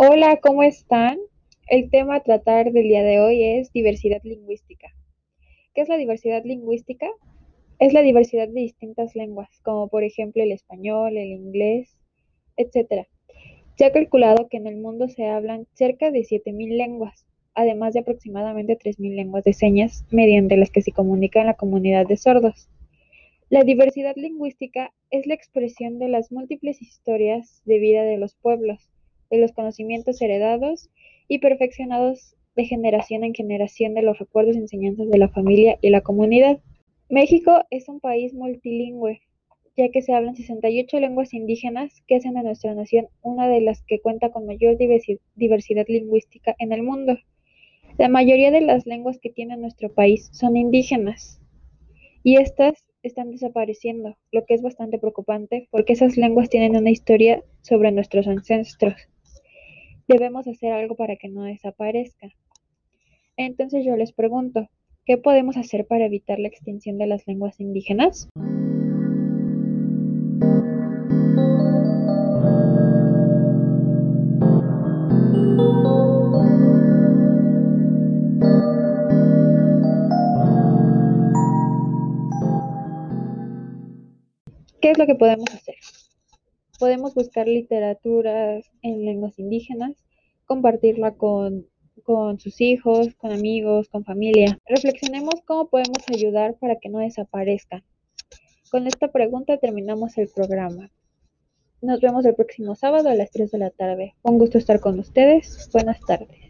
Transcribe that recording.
Hola, ¿cómo están? El tema a tratar del día de hoy es diversidad lingüística. ¿Qué es la diversidad lingüística? Es la diversidad de distintas lenguas, como por ejemplo el español, el inglés, etc. Se ha calculado que en el mundo se hablan cerca de 7.000 lenguas, además de aproximadamente 3.000 lenguas de señas, mediante las que se comunica en la comunidad de sordos. La diversidad lingüística es la expresión de las múltiples historias de vida de los pueblos, de los conocimientos heredados y perfeccionados de generación en generación de los recuerdos y enseñanzas de la familia y la comunidad. México es un país multilingüe, ya que se hablan 68 lenguas indígenas que hacen de nuestra nación una de las que cuenta con mayor diversidad lingüística en el mundo. La mayoría de las lenguas que tiene nuestro país son indígenas y estas están desapareciendo, lo que es bastante preocupante porque esas lenguas tienen una historia sobre nuestros ancestros debemos hacer algo para que no desaparezca. Entonces yo les pregunto, ¿qué podemos hacer para evitar la extinción de las lenguas indígenas? ¿Qué es lo que podemos hacer? Podemos buscar literaturas en lenguas indígenas, compartirla con, con sus hijos, con amigos, con familia. Reflexionemos cómo podemos ayudar para que no desaparezca. Con esta pregunta terminamos el programa. Nos vemos el próximo sábado a las 3 de la tarde. Un gusto estar con ustedes. Buenas tardes.